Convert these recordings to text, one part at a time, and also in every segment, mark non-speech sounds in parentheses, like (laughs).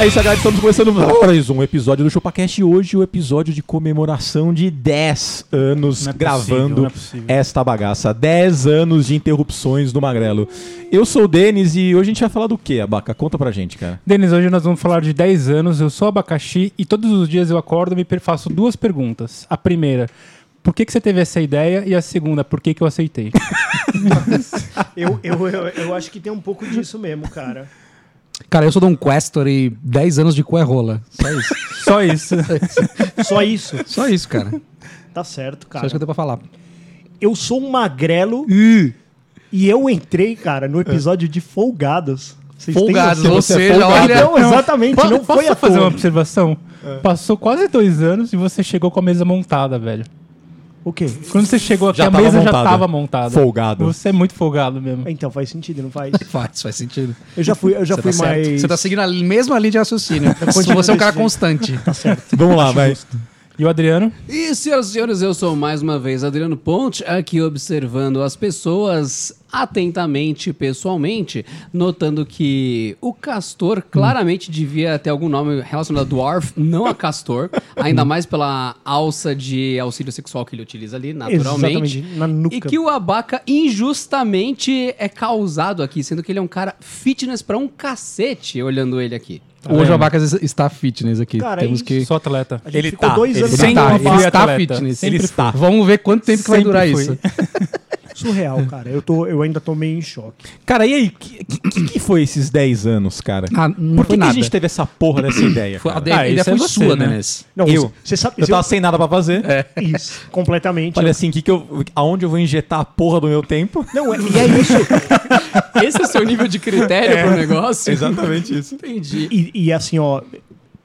É isso, galera. Estamos começando mais um episódio do ChupaCast. Hoje o episódio de comemoração de 10 anos é gravando é possível. esta bagaça. 10 anos de interrupções do Magrelo. Eu sou o Denis e hoje a gente vai falar do quê, Abaca? Conta pra gente, cara. Denis, hoje nós vamos falar de 10 anos. Eu sou abacaxi e todos os dias eu acordo e me faço duas perguntas. A primeira, por que, que você teve essa ideia? E a segunda, por que, que eu aceitei? (laughs) Eu, eu, eu, eu acho que tem um pouco disso mesmo, cara. Cara, eu sou Don Questor e 10 anos de cu é rola. (laughs) Só isso. Só isso. Só isso. Só isso, cara. Tá certo, Só cara. isso que eu tenho pra falar. Eu sou um magrelo e eu entrei, cara, no episódio de Folgados. Vocês têm Folgados, noção? ou você é seja, folgado. olha. Não, exatamente, não posso foi a fazer uma observação? Passou quase dois anos e você chegou com a mesa montada, velho. O quê? Quando você chegou aqui, Já a tava mesa já montada. tava montada. Folgado. Você é muito folgado mesmo. Então faz sentido, não faz? (laughs) Faz, faz sentido. Eu já fui, eu já Você fui tá certo. mais. Você tá seguindo a mesma linha de raciocínio. (laughs) continuo Você é um cara desse jeito. constante. Tá certo. (laughs) Vamos lá, vai. E o Adriano? E, senhoras e senhores, eu sou mais uma vez Adriano Ponte, aqui observando as pessoas atentamente, pessoalmente, notando que o Castor claramente devia ter algum nome relacionado a Dwarf, não a Castor, (laughs) ainda mais pela alça de auxílio sexual que ele utiliza ali, naturalmente. Exatamente, na nuca. E que o Abaca injustamente é causado aqui, sendo que ele é um cara fitness pra um cacete, olhando ele aqui. Hoje o Abacas está fitness aqui. Cara, Temos isso- que... Sou atleta. Ele ficou tá, dois ele anos Ele Sempre tá, ele está atleta. fitness. Sempre Ele está. Vamos ver quanto tempo que vai durar fui. isso. (laughs) surreal, cara. Eu, tô, eu ainda tô meio em choque. Cara, e aí? O que, que, que foi esses 10 anos, cara? Ah, não Por que, foi que a nada. gente teve essa porra dessa (coughs) ideia? Foi- a ideia Ah, ideia isso é foi você, sua, né? Denis. Não, Eu. Você sabe. Eu tava sem nada pra fazer. (laughs) Isso, completamente. Falei assim, que que eu, aonde eu vou injetar a porra do meu tempo? Não, é- e é (laughs) isso. Esse é o seu nível de critério pro negócio? Exatamente isso. Entendi. E, e assim, ó.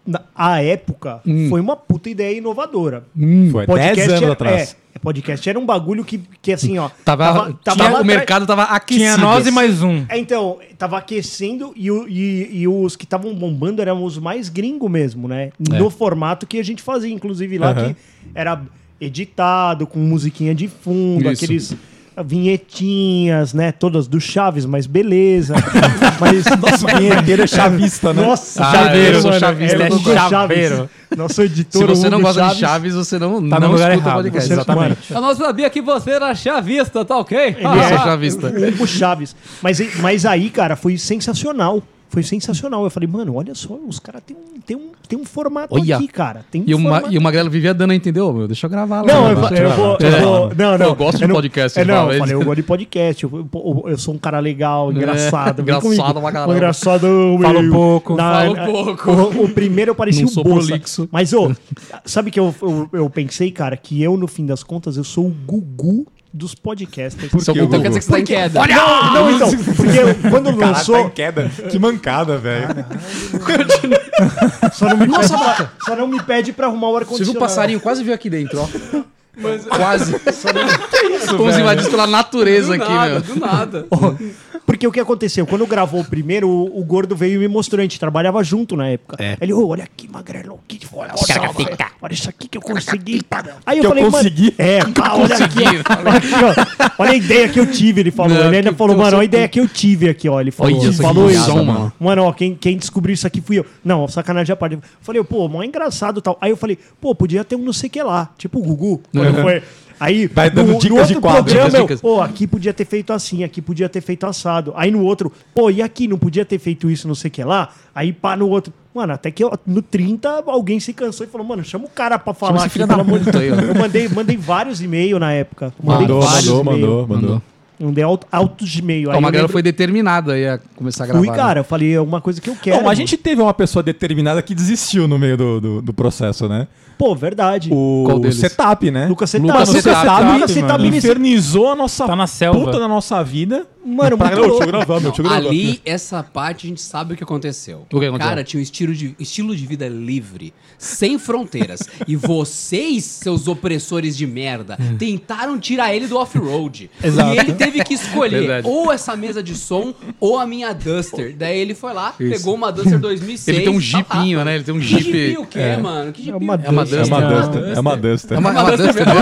Na, a época foi uma puta ideia inovadora. Foi 10 anos era, atrás. É, podcast era um bagulho que, que assim, ó. (laughs) Tava, tinha- lá o atrás- mercado tava aquecido. Tinha nós e mais um. É, então, tava aquecendo e, o- e- e os que estavam bombando eram os mais gringos mesmo, né? No formato que a gente fazia, inclusive lá, Aham. que era editado, com musiquinha de fundo, Isso. aqueles vinhetinhas, né? Todas do Chaves, mas beleza. (laughs) mas, Nossa, o vinheteiro é chavista, né? Nossa, Ah, chaveiro, eu sou chavista, ele é o Hugo chaveiro. Chaves. Nosso editor, Se você não Hugo gosta de Chaves, Chaves, você não, Tá não no lugar escuta o errado. podcast. Exatamente. Eu não sabia que você era chavista, tá ok? Ele Ah, é sou chavista. o Hugo Chaves. Mas, mas aí, cara, foi sensacional. Foi sensacional. Eu falei, mano, olha só, os caras têm um, tem um, tem um formato Olha. aqui, cara. Tem um E o, e o Magrelo vivia dando a entender, ô, meu, deixa eu gravar lá. Não, eu, Deixa eu vou. Eu É. vou não, não. Eu gosto de podcast, É, não, fala eu falei, eu gosto de podcast. Eu, eu- eu sou um cara legal, engraçado. vem engraçado pra caramba. Engraçado. Fala um pouco. Fala um pouco. O, o primeiro eu parecia Não o sou Bolsa. prolixo. Mas, ô, sabe que eu, eu, eu pensei, cara, que eu, no fim das contas, eu sou o Gugu dos podcasters. Seu que Google. Então quer dizer que você tá em queda. Não, não, então. Porque quando (laughs) lançou. queda. Que mancada, velho. Só não me pede pra, só não me pede pra arrumar o Você viu ar-condicionado. o passarinho quase veio aqui dentro, ó. Quase. Fomos invadidos pela natureza Do aqui, nada, meu. do nada. Porque o que aconteceu? Quando gravou o primeiro, o, o gordo veio e me mostrou. A gente trabalhava junto na época. É. Ele, ô, olha aqui, magrelo. Que, olha, só, velho. olha isso aqui que eu consegui. Aí eu Que eu falei, consegui? mano. É, pá, olha aqui. Olha, aqui, ó. olha a ideia que eu tive, ele falou. Não, ele ainda que- falou, mano, olha a ideia que eu tive aqui, ó. Ele falou, Olha falou isso. som, mano. Mano, ó, quem, quem descobriu isso aqui fui eu. Não, sacanagem à parte. Eu falei, pô, mó engraçado e tal. Aí eu falei, pô, podia ter um não sei o que lá. Tipo o Gugu. Quando foi. Aí, Vai dando no, dicas no de outro quadro. programa, Dicas, eu, dicas. pô, aqui podia ter feito assim, aqui podia ter feito assado. Aí no outro, pô, e aqui não podia ter feito isso, não sei o que lá. Aí pá, no outro. Mano, até que eu- no 30 alguém se cansou e falou, mano, chama o cara pra falar esse aqui, pelo amor de ó. Eu mandei, mandei vários e-mails na época. Mandei Mandou, vários mandou, e-mails. mandou, mandou. Mandei alto- altos de. Ó, Aí o eu Magrelo lembro- foi determinado aí a começar a gravar. Fui, né? cara, eu falei, é uma coisa que eu quero. Não, mas a mano. gente teve uma pessoa determinada que desistiu no meio do, do, do processo, né? Pô, verdade. O deles? Setup, né? Lucas Setup. Lucas Lucas Setup, mano. Lucas Setup infernizou a nossa Tá na selva. puta da nossa vida. Mano, Pra- muito Não, deixa eu louco. gravar, meu, deixa eu gravar. Ali, essa parte, a gente sabe o que aconteceu. O que aconteceu? Cara, tinha um estilo de, estilo de vida livre, sem fronteiras. (laughs) e vocês, seus opressores de merda, tentaram tirar ele do off-road. (laughs) Exato. E ele teve que escolher Verdade. ou essa mesa de som ou a minha Duster. Daí ele foi lá, pegou uma Duster 2006. (laughs) Ele tem um tá lá. jipinho, né? Ele tem um Que Jeep. jipe o quê, mano? Que É uma É uma Duster. É uma Duster. Duster. É uma Duster. É uma, é uma Duster, não.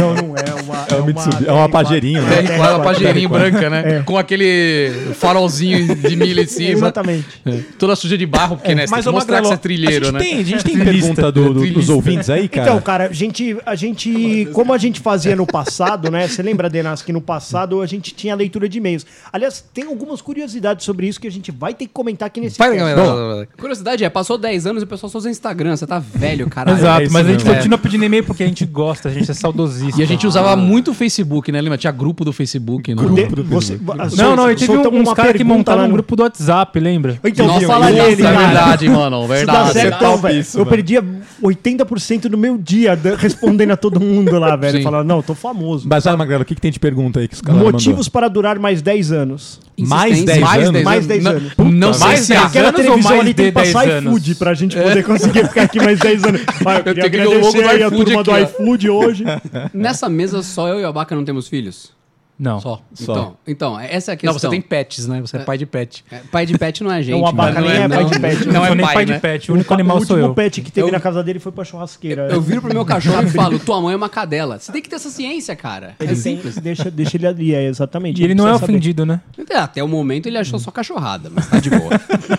Não, não é uma. É uma Mitsubishi. É uma Pajerinho, né? É, com a pajeirinha TR4. Branca, né? Com aquele farolzinho de milho em cima. Exatamente. É. Toda suja de barro, porque, né? Você tem Mas que mostrar que Magrelo, você é trilheiro, a gente né? Tem, a gente tem (laughs) pergunta do- do- dos ouvintes aí, cara? Então, cara, a gente, a gente, como a gente fazia no passado, né? Você lembra, Denas, que no passado a gente tinha leitura de e-mails. Aliás, tem algumas curiosidades sobre isso que a gente vai ter que comentar aqui nesse Vai, cast. galera. Curiosidade é, passou 10 anos e o pessoal só usa Instagram. Você tá velho, caralho. (laughs) Exato, é mas a gente continua pedindo e-mail porque a gente gosta, a gente é saudosista. E a gente usava muito o Facebook, né? Lembra? Tinha grupo do Facebook, né? De- você- Não, não, e teve soltamos uns caras que montaram um grupo do WhatsApp, lembra? Então, Nossa, fala dele, é cara. verdade, mano. Isso dá Verdade. certo, é não, velho. topíssimo, Eu velho. perdia 80% do meu dia respondendo a todo mundo lá, velho. Falando, não, tô famoso. Mas, vai, Magrelo, o que, que tem de pergunta aí que os caras Motivos para durar mais 10 anos. Mais 10 Mais anos? 10 Mais 10 Não- anos. Não sei mais se 10 há. Aquela anos ou televisão mais ali tem que passar 10 anos? iFood pra gente poder conseguir ficar aqui mais 10 anos. (laughs) Eu queria tenho que ver o logo agradecer aí a turma do iFood hoje. Nessa mesa, só eu e o Abaca não temos filhos? Não. Só. Só. Então, então, essa é a Não, questão. você tem pets, né? Você é pai de pet. É, Pai de pet não é gente. Não, o Abaca mano. nem é pai de pet. Não Não é sou nem pai, pai né? de pet, o único animal o sou último eu. pet que teve Eu- na casa dele foi pra churrasqueira. Eu viro pro meu cachorro e (laughs) falo, tua mãe é uma cadela. Você tem que ter essa ciência, cara. É Ele tem- simples. deixa, deixa ele ali, é exatamente. E ele não é precisa saber. ofendido, né? É, Até o momento ele achou só cachorrada, mas tá de boa.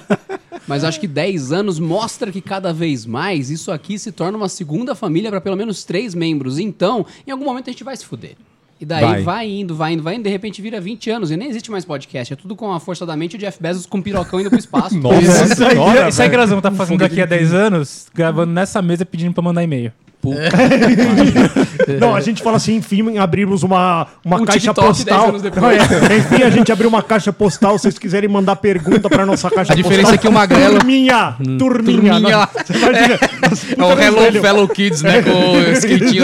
(laughs) mas acho que 10 anos mostra que cada vez mais isso aqui se torna uma segunda família para pelo menos três membros. Então, em algum momento a gente vai se fuder. E daí Vai. vai. indo, vai indo, vai indo, de repente vira 20 anos e nem existe mais podcast. É tudo com a força da mente e o Jeff Bezos com um pirocão indo pro espaço. (laughs) Nossa senhora, Isso aí, velho. Grazão, tá fazendo daqui a 10 anos, gravando nessa mesa pedindo pra mandar e-mail. (laughs) Não, a gente fala assim, enfim, abrimos uma, uma Um caixa TikTok postal. 10 anos depois. Não, (laughs) é. Enfim, a gente abriu uma caixa postal. Se vocês quiserem mandar pergunta pra nossa caixa A diferença é que o Magrelo- Turminha! Turminha! Turminha. Não, Você imagina? É o Hello Fellow Kids, né? Com o (laughs) escritinho.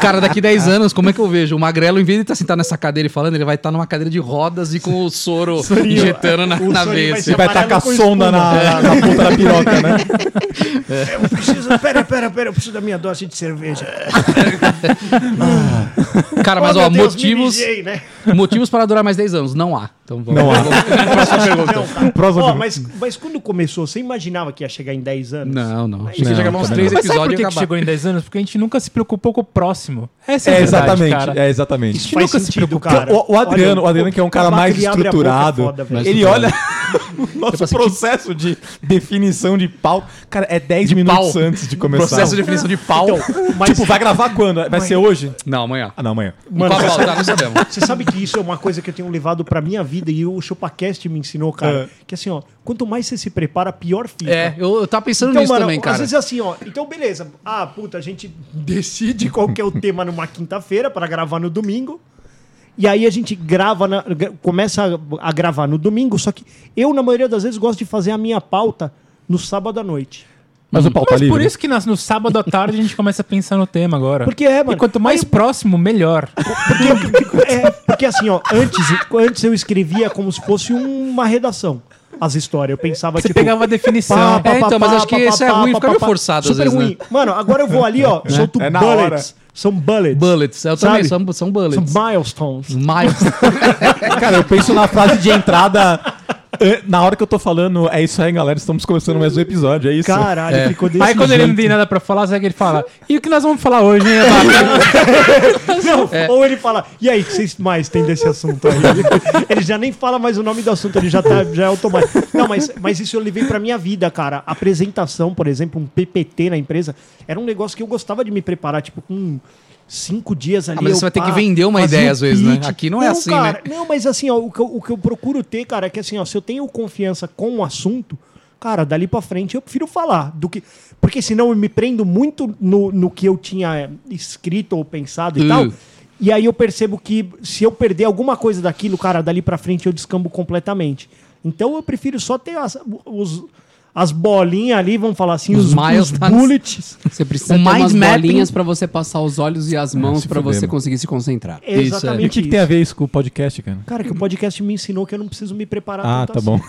Cara, daqui 10 anos, como é que eu vejo? O Magrelo, em vez de estar sentado nessa cadeira e falando, ele vai estar numa cadeira de rodas e com o soro Sorinho. injetando na, O na veia. vai assim. Você vai estar com a Amarelo com sonda na, na ponta da piroca, né? Eu preciso. Pera, pera, pera. Eu preciso da minha dose de cerveja. (laughs) (laughs) Cara, mas Oh, ó, Deus, motivos, mijei, né? motivos para durar mais 10 anos. Não há. Então vamos. Não há. Próxima pergunta. Ó, pergunta. mas, mas quando começou, você imaginava que ia chegar em 10 anos? Não, não. Achei que Não, ia gravar uns também três Mas sabe por episódios que, que chegou em 10 anos? Porque a gente nunca se preocupou com o próximo. Essa é, É a verdade, exatamente, cara. é exatamente. Isso faz nunca se sentido, preocupa. cara. o, o Adriano, Olha, o Adriano que é um cara mais a é estruturado, foda, ele olha (laughs) o nosso processo de definição de pau, cara, é 10 minutos pau. antes de começar. Processo de definição de pau. Mas Tipo, vai gravar quando? Vai ser hoje? Não, amanhã. Não, amanhã. Mano, Qual você pauta? sabe, Não sabemos. você sabe que isso é uma coisa que eu tenho levado pra minha vida e o ChupaCast me ensinou, cara. É. Que assim, ó, quanto mais você se prepara, pior fica. É, eu, eu tava pensando Então, nisso mano, também, às cara. vezes é assim, ó. Então, beleza. Ah, puta, a gente decide qual que é o tema numa quinta-feira pra gravar no domingo. E aí a gente grava, na- começa a, a gravar no domingo, só que eu, na maioria das vezes, gosto de fazer a minha pauta no sábado à noite. Mas o pau tá Mas livre. por isso que nas- no sábado à tarde a gente começa a pensar no tema agora. Porque é, mano. E quanto mais Aí- próximo, melhor. Porque, é, porque assim, ó, antes, antes eu escrevia como se fosse uma redação. As histórias. Eu pensava, Você tipo. pegava a definição. pá, pá, É, então, pá, mas pá, acho que pá, esse é pá, ruim, pá, fica pá, meio pá. forçado às Super vezes, ruim. Mano, agora eu vou ali, ó, solto É na bullets. São bullets. Bullets. Eu também, Sabe? são, são bullets. São milestones. Miles. (laughs) Cara, eu penso na frase de entrada. Eh, Na hora que eu tô falando, é isso aí, galera. Estamos começando mais um episódio, é isso? Caralho, É. ficou desse Aí quando ele não jeito. tem nada pra falar, sabe que ele fala? E o que nós vamos falar hoje, hein? (laughs) Não, Ou ele fala, e aí, o que vocês mais tem desse assunto aí? (laughs) ele já nem fala mais o nome do assunto, ele já, tá, já é automático. Não, mas, mas isso eu levei pra minha vida, cara. Apresentação, por exemplo, um PPT na empresa, era um negócio que eu gostava de me preparar, tipo, com cinco dias ali. Ah, mas eu, você vai ter que vender uma ideia às vezes, né? Aqui não é assim, né? cara, Não, mas assim, ó, o que, eu, o que eu procuro ter, cara, é que assim, ó, se eu tenho confiança com o assunto, cara, dali pra frente eu prefiro falar do que. Porque senão eu me prendo muito no, no que eu tinha é, escrito ou pensado e Uh. tal. E aí eu percebo que se eu perder alguma coisa daquilo, cara, dali pra frente eu descambo completamente. Então eu prefiro só ter as, os, as bolinhas ali, vamos falar assim, Os os, miles os tá- bullets. Você precisa O ter umas mapping- bolinhas pra você passar os olhos e as mãos se pra fuder, você conseguir se concentrar. É Isso, é. exatamente E o que, que tem a ver isso com o podcast, cara? Cara, que o podcast me ensinou que eu não preciso me preparar Ah, tá assim. bom.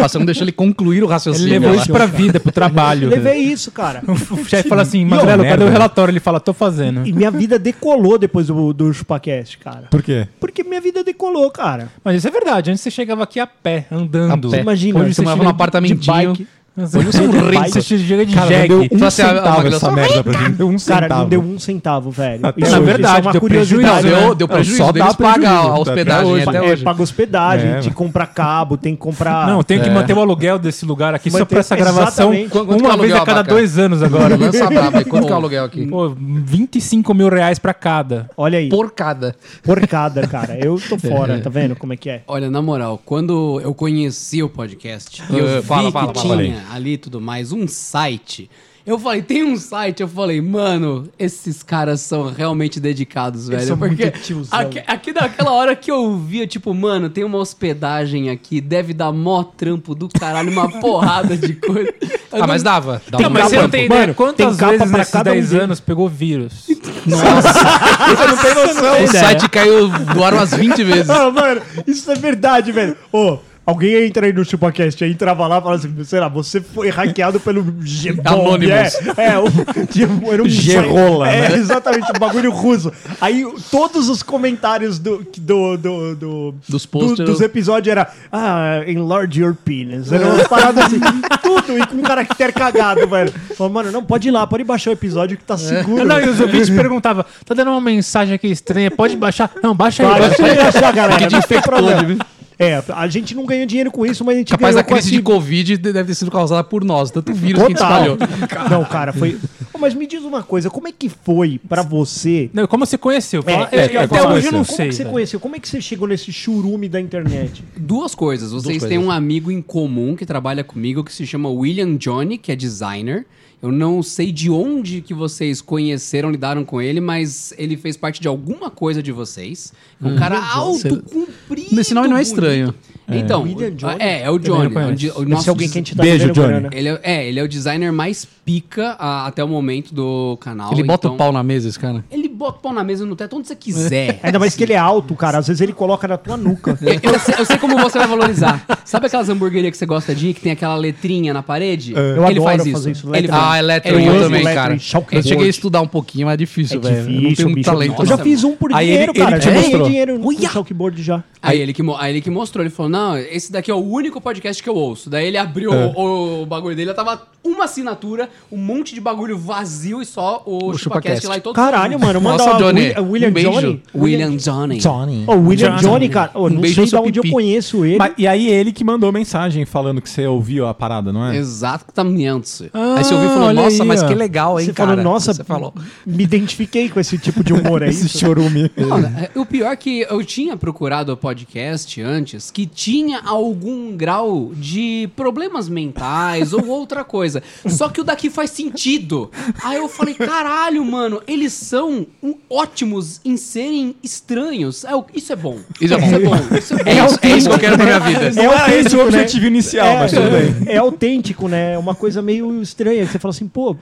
Você não deixa ele concluir o Ele raciocínio. levou lá. isso pra vida, pro trabalho. Eu levei isso, cara. O chefe fala assim, Magrelo, cadê o relatório? Ele fala, tô fazendo. E minha vida decolou depois do, do ChupaCast, cara. Por quê? Porque minha vida decolou, cara. Mas isso é verdade, antes você chegava aqui a pé, andando. A pé. Imagina, Hoje Você morava num de- apartamentinho. Hoje sou um chega- bike. Você chega de Cara, não jegue. deu um assim, centavo Magrela essa só- merda pra gente. Um Cara, centavo. não deu um centavo, velho. Até Isso- hoje. isso verdade, é uma deu curiosidade. prejuízo, Não, né? deu, deu Não, prejuízo, só deles dá pagar prejuízo, a até hospedagem hoje. até É, hoje. paga hospedagem, É, tem que comprar cabo, tem que comprar. Não, tem que É. manter o aluguel desse lugar aqui só Manter- pra essa gravação. Quanto é uma vez a cada dois anos agora. Lança brava aí. Quanto que é o aluguel aqui? Pô, 25 mil reais pra cada. Olha aí, Por cada. porcada, cara. Eu tô (laughs) fora, tá vendo como é que é? Olha, na moral, quando eu conheci o podcast eu vi fala, que fala, tinha ali tudo mais um site, eu falei, tem um site, eu falei, mano, esses caras são realmente dedicados, velho. são porque muito tiozão. aqui, aqui naquela hora que eu via, tipo, mano, tem uma hospedagem aqui, deve dar mó trampo do caralho, uma (laughs) porrada de coisa. Eu Ah, não- mas dava. dava. Não, mas você não tem ideia mano, quantas tem vezes nesses cada um 10 deles. anos pegou vírus? (laughs) Você não tem noção. O site caiu do ar umas 20 (laughs) vezes. Ah, mano, isso é verdade, velho. Ô, alguém entra aí no ChupaCast, aí entrava lá e fala assim, sei lá, você foi hackeado pelo G (laughs) Anonymous. É, é o, (laughs) tipo, era um (laughs) G-rola, É, né? exatamente, um bagulho russo. Aí todos os comentários do, do, do, do- Dos do- dos episódios era ah, enlarge your penis. Era umas paradas assim, tudo, e com um caractere cagado, velho. Falei, mano, não, pode ir lá, pode baixar o episódio que tá seguro. Não, e os ouvintes perguntavam, tá dando uma mensagem aqui estranha, pode baixar? Não, baixa aí, baixa aí. pode achar, galera. Que não tem problema. É, a gente não ganhou dinheiro com isso, mas a gente Capaz ganhou da crise com de esse... Covid deve ter sido causada por nós. Tanto vírus que a gente Total. espalhou. (laughs) Não, cara, foi... Ô, mas me diz uma coisa, como é que foi pra você... Não, como você conheceu? É, é, é, até como hoje eu não Como sei. que você conheceu? Como é que você chegou nesse churume da internet? Duas coisas. Vocês Duas têm coisas. um amigo em comum que trabalha comigo que se chama William Johnny, que é designer. Eu não sei de onde que vocês conheceram, lidaram com ele, mas ele fez parte de alguma coisa de vocês. Um cara alto, comprido. Esse nome não é bonito. estranho. Então, William Johnny? é, é o não Johnny. conheço. o di- o Esse nosso é alguém que a gente tá Beijo, Johnny. grana. ele é, é, ele é o designer mais pica ah, até o momento do canal. Ele bota então- o pau na mesa, esse cara. Ele bota o pau na mesa no teto onde você quiser. (laughs) Ainda mais que ele é alto, cara. Às vezes ele coloca na tua nuca. (laughs) Eu sei, eu sei como você vai valorizar. Sabe aquelas hamburguerias que você gosta de ir, que tem aquela letrinha na parede? Eu ele adoro faz isso. fazer isso, Ele faz. Ah, eletro Ele eu usa também, cara. Eu cheguei a estudar um pouquinho, mas é difícil, É velho. Eu não tenho muito talento. Eu já não. fiz um por dinheiro, ele- ele cara. te mostrou. dinheiro no chalkboard já. Aí ele que mostrou, ele falou, não, esse daqui é o único podcast que eu ouço. Daí ele abriu o, o bagulho dele, tava uma assinatura, um monte de bagulho vazio e só o, O ChupaCast lá e todo Caralho, mano. Manda Nossa, Johnny, Wi- William um beijo. Johnny. William Johnny. Johnny. Ô, William Johnny. Johnny, cara. Ô, Um não beijo sei de onde eu conheço ele. Mas- e aí ele que mandou mensagem falando que você ouviu a parada, não é? Exatamente. Aí você ouviu e falou, nossa, aí, mas ó. que legal, hein, Você cara. falou, nossa, Você falou. me identifiquei com esse tipo de humor aí. Esse chorume. Olha, é, o pior é que eu tinha procurado o podcast antes que tinha algum grau de problemas mentais ou outra coisa. Só que o daqui faz sentido. Aí eu falei, caralho, mano, eles são ótimos em serem estranhos. É, isso é bom. Isso é bom. (laughs) Isso é bom. Isso é bom. É isso, é isso que eu quero pra minha vida. Não era esse autêntico, o objetivo inicial, mas tudo bem. É autêntico, né? É uma coisa meio estranha. Você fala assim, pô,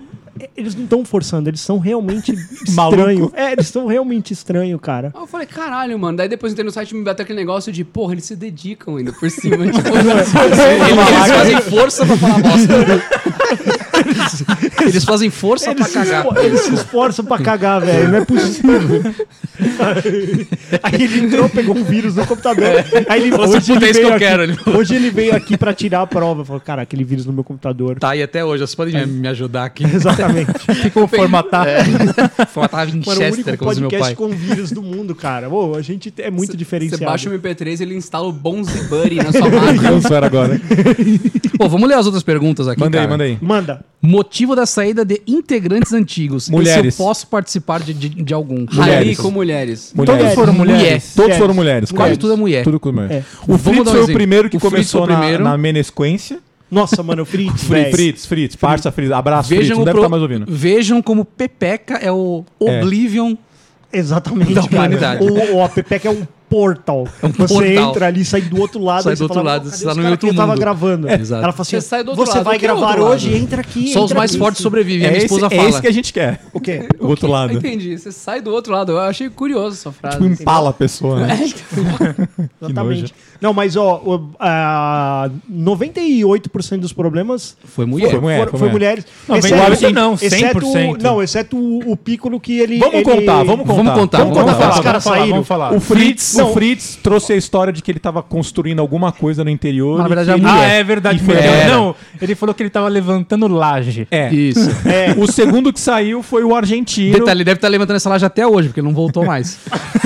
eles não estão forçando, eles são realmente (laughs) estranhos. É, eles são realmente estranhos, cara. Aí eu falei, caralho, mano. Daí depois eu entrei no site e me bateu aquele negócio de, porra, eles se dedicam ainda por cima. (laughs) tipo, Eles fazem força pra falar bosta. (laughs) Eles fazem força pra Eles se, cagar. eles se esforçam pra cagar, velho. Não é possível. Aí ele entrou, pegou um vírus no computador. Aí ele, Você hoje, ele é isso que veio eu aqui, quero, ele hoje ele veio aqui pra tirar a prova. Falou, cara, aquele vírus no meu computador. Tá aí até hoje. Vocês podem me ajudar aqui. Exatamente. (laughs) Como formatar. Mano, o Winchester, único como diz meu podcast pai. com vírus do mundo, cara. Ô, a gente é muito Você diferenciado. baixa o MP3 e ele instala o Bonzi Buddy na (laughs) sua máquina. Agora. (laughs) Pô, vamos ler as outras perguntas aqui, Manda aí, cara. manda aí. Manda. Motivo da saída de integrantes antigos. E Mulheres. Se eu posso participar de, de, de algum. Rally Mulheres. com mulheres. Mulheres. foram mulheres. Mulher. Todos foram mulheres. Quase tudo é mulher. Tudo com mulher. É. O Fritz foi o primeiro que O Fritz começou na, primeiro. na menesquência. Nossa, mano, o Fritz, (laughs) Fritz. Fritz, Fritz, parça Fritz. Abraço, Fritz. Vejam, Não o deve pro- estar mais ouvindo. Vejam como Pepeca é o É. Oblivion. Exatamente, Da humanidade. O, o que é um portal. você portal. entra ali, sai do outro lado. Sai do outro fala, lado, "Não, você tá os no outro que eu tava mundo." gravando. Exato. Ela fala assim, Você sai do outro você lado, vai é o gravar outro lado. hoje, entra aqui. Só os entra mais aqui." fortes sobrevivem. A É minha esse, esposa é fala. esse que a gente quer. O quê? O outro lado. Entendi. Você sai do outro lado. Eu achei curioso essa frase. Tipo, empala a pessoa, né? (laughs) (laughs) Exatamente. Não, mas ó, o, a 98% dos problemas Foi mulher. Foi mulher, foi foi mulher. mulheres. 98 não, exceto, 100%. não, exceto o, o Piccolo que ele. Vamos ele- contar, vamos contar. Vamos contar, Vamos vamos contar. contar. Os caras vamos falar, saíram. vamos falar. O Fritz, Não. o Fritz trouxe a história de que ele tava construindo alguma coisa no interior. Mas, na verdade, ele- mulher. Ah, é verdade. Não, ele falou que ele tava levantando laje. É. Isso. (laughs) É, O segundo que saiu foi o argentino. Detalhe, ele deve estar levantando essa laje até hoje, porque não voltou (laughs) mais.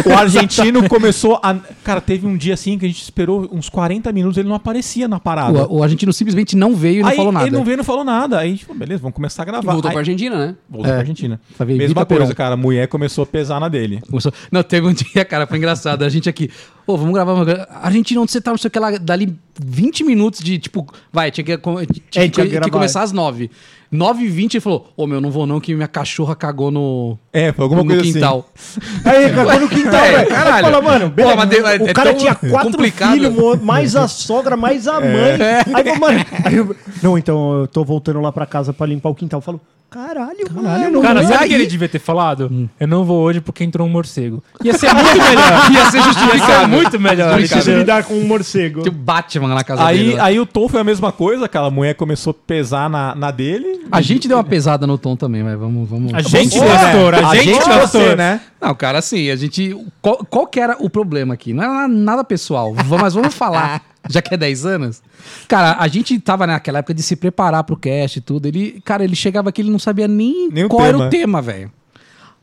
O argentino começou a. Cara, teve um dia assim que a gente esperou uns 40 minutos, ele não aparecia na parada. O, o argentino simplesmente não veio e não Aí falou nada. ele não veio e não falou nada. Aí, tipo, beleza, vamos começar a gravar. Voltou Aí- pra Argentina, né? Voltou É. pra Argentina. Ver, Mesma coisa, cara. A mulher começou a pesar na dele. Começou- Não, teve um (laughs) dia, cara, foi engraçado. A gente aqui, ô, vamos gravar uma. Argentina, onde você tá? Não sei o que lá. Dali 20 minutos de, tipo, vai, tinha que, tinha É, que, tinha que começar às 9. 9 e 20 ele falou, ô, meu, não vou não, que minha cachorra cagou no, É, foi alguma no coisa quintal. (laughs) Aí, cagou no quintal, (laughs) É, velho. caralho. Aí Fala, mano, beleza, Pô, mas o é cara tinha quatro complicado. filhos, mais a sogra, mais a mãe. Aí, eu, mano, aí eu, não, então eu tô voltando lá pra casa pra limpar o quintal. Eu falo, caralho, mano. Cara, sabe o que ele devia ter falado? Eu não vou hoje porque entrou um morcego. Ia ser (laughs) muito melhor. Ia ser Ia ser justificado. muito melhor. Cara. lidar com um morcego. Tinha o Batman na casa Aí, dele. lá. aí o Tom foi a mesma coisa, aquela mulher começou a pesar na, na dele. A gente deu uma pesada no tom também, mas vamos. vamos A gente Você, né? pastor, a, gente você, pastor. né? Não, cara, assim, a gente. Qual, qual que era o problema aqui? Não era nada pessoal, mas vamos falar, (laughs) já que é 10 anos. Cara, a gente tava naquela época de se preparar pro cast e tudo. Ele, cara, ele chegava aqui, ele não sabia nem, Nem o qual era o tema, velho.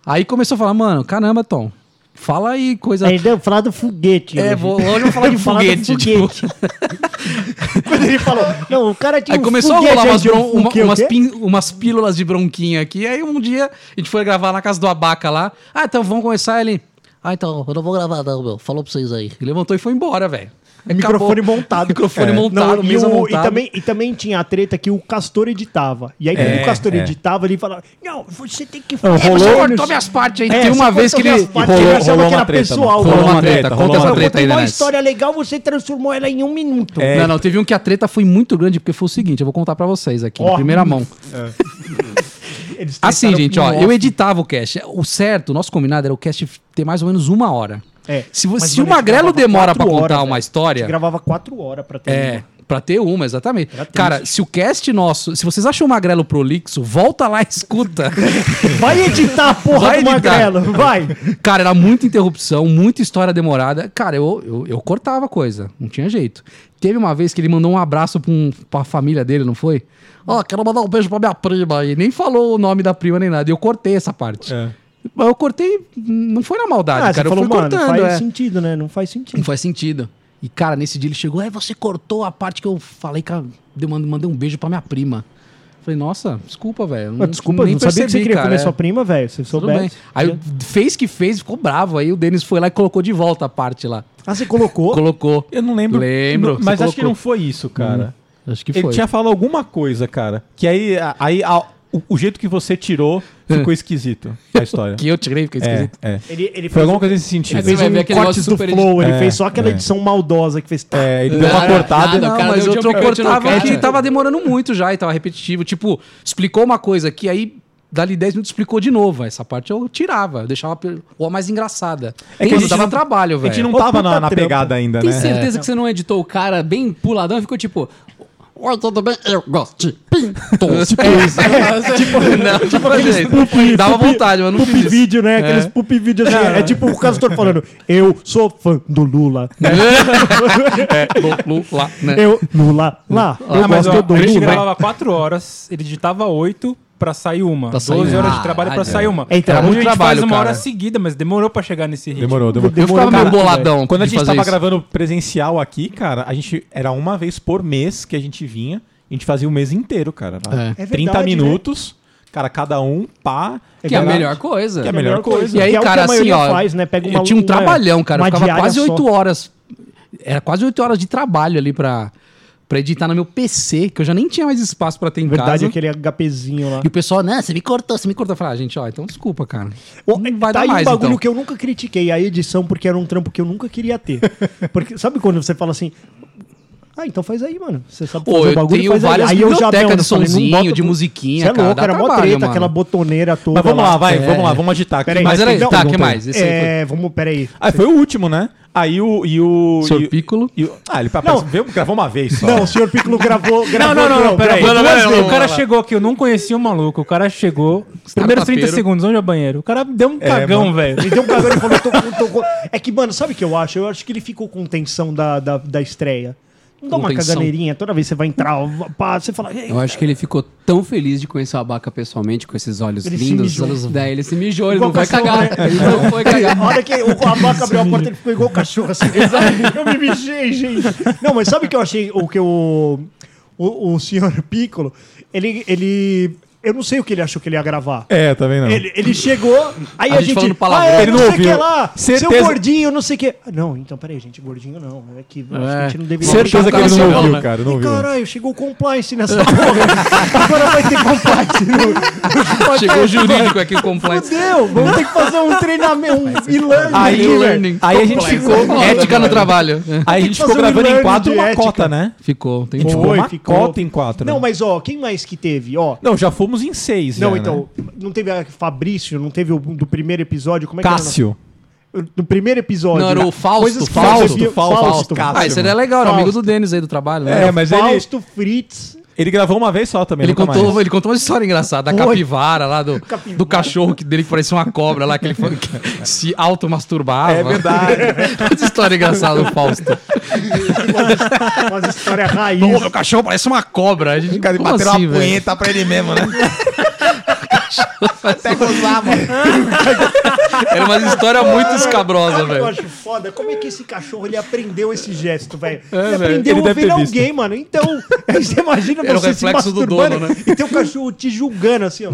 Aí começou a falar, mano, caramba, Tom, fala aí coisa. Aí deu falar do foguete. É, hoje. vou, hoje eu vou falar de (laughs) Falar do foguete. tipo. (laughs) Quando ele falou, não, o cara tinha Aí um começou a foguete rolar umas, um bron- uma- foguete, umas, pin- umas pílulas de bronquinha aqui. Aí um dia a gente foi gravar na casa do Abaca lá. Ah, então vamos começar ele. Ah, então, eu não vou gravar não, meu. Falou pra vocês aí. Ele levantou e foi embora, velho. Microfone montado. Microfone É. montado, Não, e, mesa o- e também, e também tinha a treta que o Castor editava. E aí, quando É, o Castor é. editava, ele falava: Não, você tem que fazer. rolou- Você cortou minhas partes aí. É, Tem uma vez que ele. partes, rolou- ele rolou que uma era treta, pessoal. mano. Rolou uma treta, rolou conta uma treta aí, uma história legal, você transformou ela em um minuto. É. Não, não, teve um que a treta foi muito grande, porque foi o seguinte, eu vou contar pra vocês aqui, em primeira mão. (laughs) Assim, gente, ó, eu editava o cast. O certo, o nosso combinado era o cast ter mais ou menos uma hora. É. Se, vo- Mas, se o a Magrelo demora pra quatro contar horas, uma. A história... gente gravava quatro horas pra ter. É, pra ter uma, exatamente. Era triste. Cara, se o cast nosso. Se vocês acham o Magrelo prolixo, volta lá e escuta. (laughs) Vai editar a porra Vai do editar. Magrelo, vai. Cara, era muita interrupção, muita história demorada. Cara, eu, eu, eu cortava coisa, não tinha jeito. Teve uma vez que ele mandou um abraço pra, um, pra família dele, não foi? Ó, quero mandar um beijo pra minha prima. E nem falou o nome da prima nem nada. E eu cortei essa parte. É. Eu cortei, não foi na maldade, Ah, cara. você falou, eu fui mano, cortando. faz é. sentido, né? Não faz sentido. Não faz sentido. E, cara, nesse dia ele chegou, é, você cortou a parte que eu falei que eu mandei um beijo pra minha prima. Falei, nossa, desculpa, velho. Desculpa, nem não sabia que você percebi, queria cara, comer é. sua prima, velho. Bem. soubesse. Aí fez que fez, ficou bravo. Aí o Denis foi lá e colocou de volta a parte lá. Ah, você colocou? (laughs) Colocou. Eu não lembro. Lembro, Não- Mas você acho que colocou. não foi isso, cara. Acho que Ele foi. tinha falado alguma coisa, cara. Que aí, aí a- o, o jeito que você tirou ficou esquisito a história. (laughs) Que eu tirei, fiquei é, esquisito. é. Ele, ele Foi alguma coisa nesse sentido. É, fez um ver aquele cortes negócio do flow. Ele É, fez só aquela é. edição maldosa que fez. É, ele deu uma cortada. nada, Não, o cara mas eu, eu cortava cara. que tava demorando muito já e tava repetitivo. Tipo, explicou uma coisa aqui, aí dali 10 minutos explicou de novo. Essa parte eu tirava, eu deixava ou a mais engraçada. É que a dava não- trabalho, A velho. gente não tava na, na pegada ainda, Tem né? certeza que você não editou o cara bem puladão e ficou tipo. Oi, tudo bem? Eu gosto de pintos. (laughs) Tipo isso. não, tipo aqueles Dava vontade, mas não Pup fiz isso. vídeo, né? Aqueles pup vídeo assim. É tipo o Castor falando: Eu sou fã do Lula. (laughs) é, Lu- Lu- lá, né? Eu, Lula, lá. Eu Ah, mas gosto ó, do a gente Lula. gravava 4 horas, ele digitava 8 pra sair uma. Pra 12 sair horas de trabalho pra Ah, sair uma. É, então, Hoje muito a gente trabalho, faz uma cara. hora seguida, mas demorou pra chegar nesse ritmo. Demorou, demorou. Eu ficava meio Demorou boladão. Quando a gente tava isso. gravando presencial aqui, cara, a gente era uma vez por mês que a gente vinha. A gente fazia o mês inteiro, cara. lá. É. É 30 verdade, né? minutos, cara, cada um, pá. Que é a melhor coisa. Que é a melhor coisa. E aí, Que é o que cara, a assim, ó. faz, né? Pega eu uma- tinha um uma- trabalhão, cara. Eu ficava quase só. 8 horas. Era quase 8 horas de trabalho ali pra, pra editar no meu PC, que eu já nem tinha mais espaço pra ter em Verdade, casa. aquele HPzinho lá. E o pessoal, né, você me cortou, você me cortou. Eu falei, ah, gente, ó, então desculpa, cara. Ô, Não vai tá dar mais, um bagulho então. que eu nunca critiquei, a edição, porque era um trampo que eu nunca queria ter. Porque sabe quando você fala assim. Ah, então faz aí, mano. Você sabe Pô, fazer o eu bagulho, tenho faz aí. várias aí. eu já bibliotecas não, de falei, não sonzinho, bota- de musiquinha, Você é cara, louco, dá era mó trabalho, treta, mano. aquela botoneira toda. Mas vamos lá, vai, É. vamos lá, vamos agitar aqui. Peraí, Mas era aí, não, tá, não, que não. mais? Esse aí É, vamos, peraí. Ah, foi o último, né? Aí o. E o Senhor e o- Piccolo. e o- ah, ele Não. não. veio, gravou uma vez só. Não, o senhor Piccolo gravou. (laughs) Não, gravou não, não, não, peraí. gravou duas vezes. O cara chegou aqui, eu não conhecia o maluco. O cara chegou, os primeiros 30 Startupeiro. segundos, onde é o banheiro? O cara deu um É, cagão, velho. Ele deu um cagão e falou: tô, com- tô com- É que, mano, sabe o que eu acho? Eu acho que ele ficou com tensão da, da, da estreia. Não dá uma caganeirinha toda vez que você vai entrar, pá, você fala. "Ei, Eu acho que ele ficou tão feliz de conhecer o Abaca pessoalmente, com esses olhos Ele lindos. mijou. Daí ele se mijou, ele Igual não vai cachorro, cagar. né? (laughs) Ele não foi cagar. (laughs) A hora que o abaca abriu a porta, ele ficou igual o cachorro assim. (laughs) eu me mijei, gente. Não, mas sabe o que eu achei? O que o, o, o senhor Piccolo, ele, ele. Eu não sei o que ele achou que ele ia gravar. É, também não. Ele, ele chegou, aí A a, gente gente. ah, é, Ele não não sei o que ouviu. lá. Certeza- Seu gordinho, não sei o que. Ah, não, então peraí, gente, gordinho não. É que, acho que a gente não deveria. Certeza que ele não ouviu, né? cara. Não E ouviu. caralho, chegou o compliance nessa porra. (laughs) Agora vai ter compliance. no- no Chegou o jurídico aqui, o compliance. Fudeu, vamos ter que fazer um treinamento, um e-learning. Aí, aqui, velho. learning. aí a gente ficou. Ética no trabalho. É. Aí a gente ficou gravando em e-learning quatro uma cota, né? Ficou, tem A gente ficou uma cota em quatro. Não, né? mas ó, quem mais que teve? Ó, Não, já fomos em seis. não, já, então, né? não teve a Fabrício, não teve o do primeiro episódio, como é que Cássio. era? Do primeiro episódio. Não, era o Fausto, Coisas que Fausto, você via- Fausto, Fausto. Cássio. Ah, isso seria legal, era amigo Fausto. do Denis aí do trabalho, né? É, mas ele, Fausto Fritz. Ele gravou uma vez só também. Ele contou, mais. ele contou uma história engraçada da capivara lá, do, (laughs) Capivara. do cachorro que dele que parecia uma cobra lá, que ele foi- que se automasturbava. É verdade. (laughs) Essa história engraçada do Fausto. Umas histórias raiz. Ô, meu cachorro parece uma cobra. A gente, Cara, como bater assim, uma punheta pra ele mesmo, né? (laughs) Até gozava. (laughs) Era uma história muito escabrosa, o que Eu velho. acho foda. Como é que esse cachorro ele aprendeu esse gesto, velho? É, ele velho. aprendeu Ele a ver ter visto. alguém, mano. Então, (laughs) aí você imagina Era o você se reflexo do masturbando dono, né? e tem um cachorro te julgando assim, ó.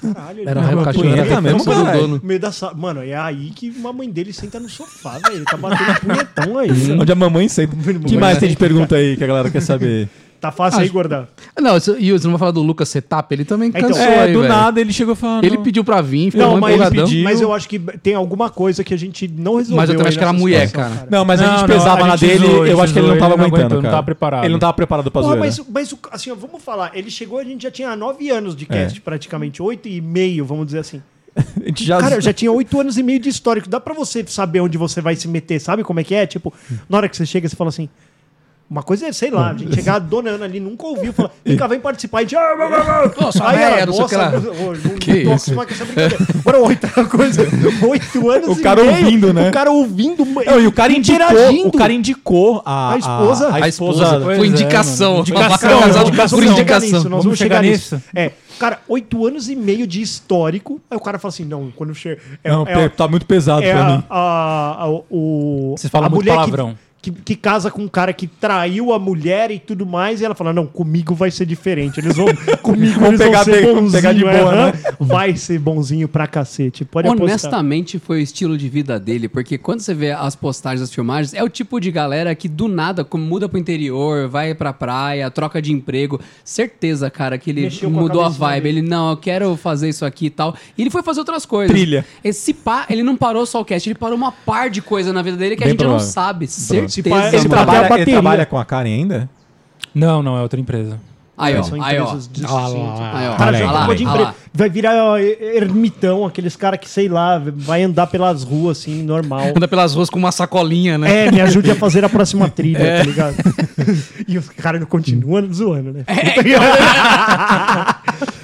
Caralho, Era ele o tá cachorro, era mesmo, reflexo do dono. no meio da sala. Mano, é aí que uma mãe dele senta no sofá, velho. Ele tá batendo punhetão aí. velho. Onde a mamãe senta. O que mais tem de pergunta aí que a galera quer saber? Tá fácil aí, gordão. Não, isso- e você não vai falar do Lucas Setap? Ele também Então, cansou É, aí, do velho. nada ele chegou falando. Ele pediu pra vir, ficou Não, mas, ele empolgadão. pediu. mas eu acho que tem alguma coisa que a gente não resolveu. Mas eu também acho que era mulher, situação, cara. Não, mas a Não, gente não, pesava a na gente dele, zoou, a eu gente acho que ele não tava ele não aguentando, aguentou, não tava preparado. Ele não tava preparado pra Porra, zoeira. mas, mas o- assim, ó, vamos falar. Ele chegou, a gente já tinha nove anos de cast, praticamente. Oito e meio, vamos dizer assim. (laughs) A gente já... Cara, eu já tinha oito anos e meio de histórico. Dá pra você saber onde você vai se meter, sabe como é que é? Tipo, na hora que você chega, você fala assim. Uma coisa é, sei lá, a gente chegar a dona Ana ali, nunca ouviu, fala, vem cá, vem participar. A gente, ah, blá, blá. Nossa, Aí ela, não sei o que nossa, ô, não Que isso? com essa brincadeira. Agora, outra coisa, oito anos O e cara meio, ouvindo, né? O cara ouvindo, Não, e o cara indicou, o cara indicou a, A esposa. a, A esposa Pois foi é, indicação. Uma Indicação, vaca casada indicação. por Nós vamos chegar indicação. nisso, nós Vamos chegar nisso. nisso. É, cara, oito anos e meio de histórico. Aí o cara fala assim: não, quando chega. É, Não, é, tá muito pesado é pra a, mim. a, a, o, Vocês falam a muito palavrão. Que, que, que casa com um cara que traiu a mulher e tudo mais, e ela fala: Não, comigo vai ser diferente. Eles vão. (laughs) comigo Vão eles pegar vão ser bem- bonzinho, pegar de boa, é, né? Vai ser bonzinho pra cacete. Pode apostar. Honestamente, foi o estilo de vida dele, porque quando você vê as postagens, as filmagens, é o tipo de galera que do nada como muda pro interior, vai pra praia, troca de emprego. Certeza, cara, que ele Mexeu a mudou a, cabecinha vibe. dele. Ele, não, eu quero fazer isso aqui e tal. E ele foi fazer outras coisas. Trilha. Esse pá, ele não parou só o cast, ele parou uma par de coisa na vida dele que a Bem gente provável. não sabe. pá, Certeza, ele Ele mano. trabalha- ele trabalha com a Karen ainda? Não, não, é outra empresa. Aí, ó, São aí, ó. Ah. Vai virar ó, ermitão, aqueles caras que, sei lá, vai andar pelas ruas assim, normal. Anda pelas ruas com uma sacolinha, né? É, me ajude a fazer a próxima (laughs) trilha, É. tá ligado? (laughs) e os caras continuam zoando, né? (laughs)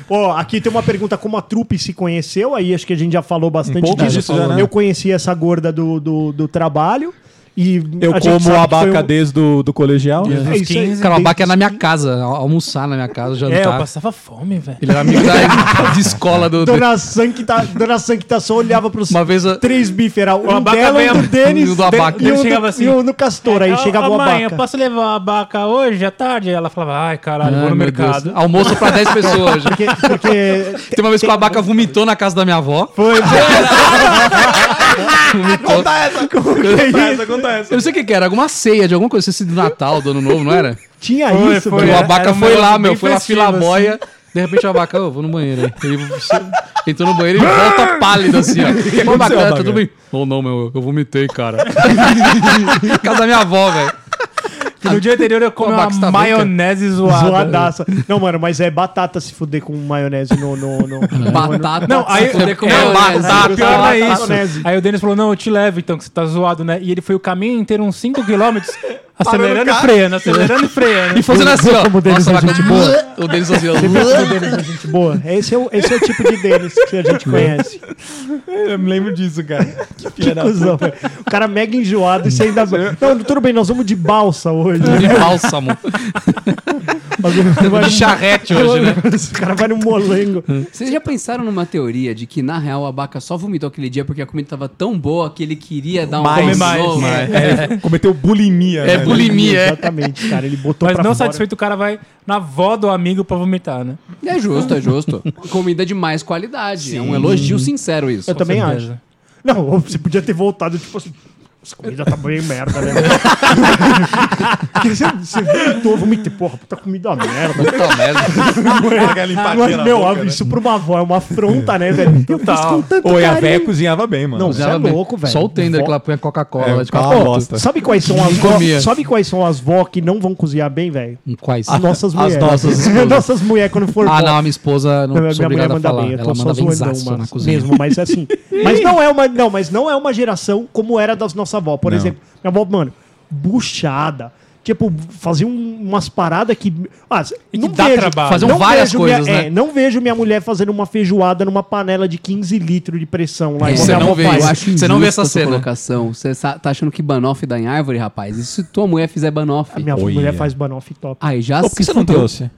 Ó, aqui tem uma pergunta como a trupe se conheceu, aí acho que a gente já falou bastante Um disso. né? Eu conheci essa gorda do, do, do trabalho e Eu como foi abaca um- desde do, do colegial. É Uns isso aí. 15. Cara, o Abaca é na minha desde- casa, al- almoçar na minha casa, É, eu jantar. passava fome, velho. Ele era amigo da, (laughs) de escola do. do- Dona Sankta, Dona Sankta só olhava pros Uma vez a- três bifes, era um abaca dela, vem um do Denis e o do abaca. e, um chegava do, assim, e um no Castor, aí chegava o mãe, abaca. eu posso levar a abaca hoje à tarde? Ela falava, ai, caralho, Ai, vou no mercado. Deus. Almoço pra 10 pessoas. Porque, porque Tem uma vez que o Abaca vomitou na casa da minha avó. foi... (laughs) (laughs) Conta essa. Conta essa, conta essa. Eu não sei o que que era, alguma ceia de alguma coisa, se do Natal, do Ano Novo, não era? Tinha Foi, isso, foi. velho. o abaca um foi lá, meu, foi lá festivo, filar a boia. De repente o abaca, eu vou no banheiro aí. Ele (laughs) entrou no banheiro e volta pálido assim, ó. (laughs) Ô, abaca, aconteceu, tudo Abaca? bem? Ou não, meu, eu vomitei, cara. Casa da minha avó, velho. Que no dia anterior eu comi uma tá maionese zoada. Zoadaça. Não, mano, mas é batata se fuder com maionese no. no, no, no- Batata. Não, aí se fuder com não, maionese. tá, pior não é Batata, isso. maionese. Aí o Denis falou: Não, eu te levo então, que você tá zoado, né? E ele foi o caminho inteiro, uns 5km, acelerando e freando, acelerando e freando. E fazendo assim, ó. Como o Denis Nossa, é gente boa. O Denis assim, ó. O (laughs) Denis é gente boa. Esse é, o, esse é o tipo de Denis que a gente (laughs) conhece. Eu me lembro disso, cara. Que da Cusão, velho. O cara mega enjoado e você ainda. (laughs) Não, tudo bem, nós vamos de balsa hoje. De bálsamo. De charrete hoje, né? O cara vai no molengo. Vocês já pensaram numa teoria de que, na real, o Abaca só vomitou aquele dia porque a comida tava tão boa que ele queria dar um Mais, mais, mais, mais. É, cometeu bulimia. É né? Bulimia, é. Exatamente, cara. Ele botou Mas pra não fora. satisfeito, o cara vai na avó do amigo pra vomitar, né? É justo, é justo. Comida de mais qualidade. É um elogio sincero isso. Eu também certeza. acho. Não, (laughs) você podia ter voltado, tipo assim. Essa comida tá bem merda, né? (laughs) Porque você, você vomitou, vomitei. Porra, puta comida merda. Puta merda. Aquela Mas, na meu, boca, né? isso pra uma avó é uma afronta, né, velho? Eu fiz com tanto Oi, a carinho. véia cozinhava bem, mano. Não, você é louco, velho. Só o tender Vó- que ela põe a Coca-Cola É, de cala quatro a pontos. bosta. Sabe quais são (laughs) as vó. Sabe quais são as vó que não vão cozinhar bem, velho? Quais? As nossas As mulheres. nossas (laughs) esposas. nossas mulheres quando for Ah, não, a minha esposa não sou minha mulher obrigada a manda falar. bem, eu Ela manda bem zaço na cozinha. mesmo, mas assim. Mas não é uma, não, mas não é uma geração como era das nossas avós. Por Não. exemplo, minha avó, mano, buchada. Tipo, fazia um- umas paradas que. Ah, E não que dá vejo, trabalho. Faziam várias vejo minha- coisas, né? é, não vejo minha mulher fazendo uma feijoada numa panela de 15 litros de pressão lá. igual Você minha não avó vê faz. isso. Eu acho Você não vê injusta essa a sua cena. colocação. Você sa- tá achando que banoffee dá em árvore, rapaz? E se tua mulher fizer banoffee? A minha Olha. mulher faz banoffee top. Aí já Pô, por que se você não fudeu. trouxe?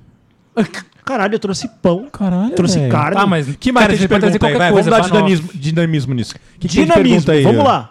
(laughs) Caralho, eu trouxe pão. Caralho, Trouxe velho. carne. Ah, mas Que mais cara, tem de você pode trazer pergunta aí? qualquer Vai, coisa. vamos dar banoffee. dinamismo, dinamismo nisso. Que que tem de Dinamismo, pergunta aí, vamos ó? lá.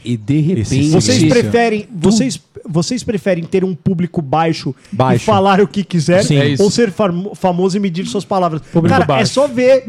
E de repente... Vocês preferem, vocês, vocês preferem ter um público baixo, Baixo. e falar o que quiser Sim. É ou ser famo- famoso e medir suas palavras? Público cara, é baixo. só ver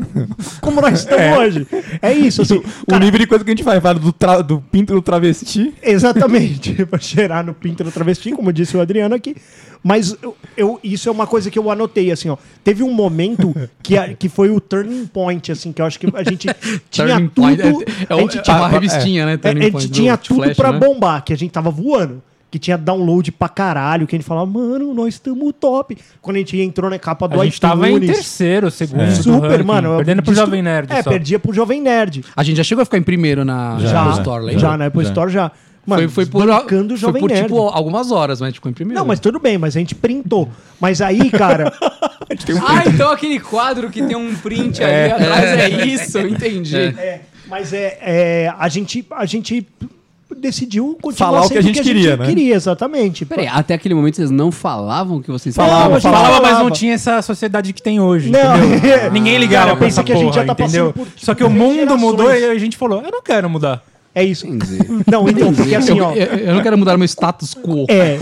como nós (laughs) estamos hoje. É isso, assim. (laughs) O cara, nível de coisa que a gente vai falar do, tra- do pinto do travesti. Exatamente, (laughs) pra cheirar no pinto do travesti, como disse o Adriano aqui. Mas eu, eu- isso é uma coisa que eu anotei, assim, ó. Teve um momento que, a- que foi o turning point, assim, que eu acho que a gente tinha tudo. É, é, a gente é tinha- uma revistinha, né? É, Turning a gente Point tinha tudo Flash, pra né? bombar, que a gente tava voando. Que tinha download pra caralho, que a gente falava, mano, nós estamos top. Quando a gente entrou na capa do A gente tava em iTunes, terceiro, segundo. do Super, ranking, mano. Perdendo pro Jovem Nerd. É, só. perdia pro Jovem Nerd. A gente já chegou a ficar em primeiro na Já, Apple Store, lembra? já na Apple Já. Store já. Mano, Foi, foi por, o foi Jovem por Nerd. tipo algumas horas, mas a gente ficou em primeiro. Não, mas tudo bem, mas a gente printou. Mas aí, cara, (laughs) Ah, então aquele quadro que tem um print ali atrás é isso, eu entendi. é, mas é, é, a gente a gente decidiu continuar Falar o que sendo a gente queria, né? queria, exatamente. Peraí, até aquele momento vocês não falavam que vocês falavam? a gente Falava, mas falava. não tinha essa sociedade que tem hoje. Não, entendeu? (laughs) Ninguém ligava Cara, pensa que a gente já tá passando entendeu? por, tipo, Só que o mundo gerações. mudou e a gente falou, eu não quero mudar. É isso. Entendi. Não, então, porque assim, ó. eu, eu não quero mudar meu status quo. É.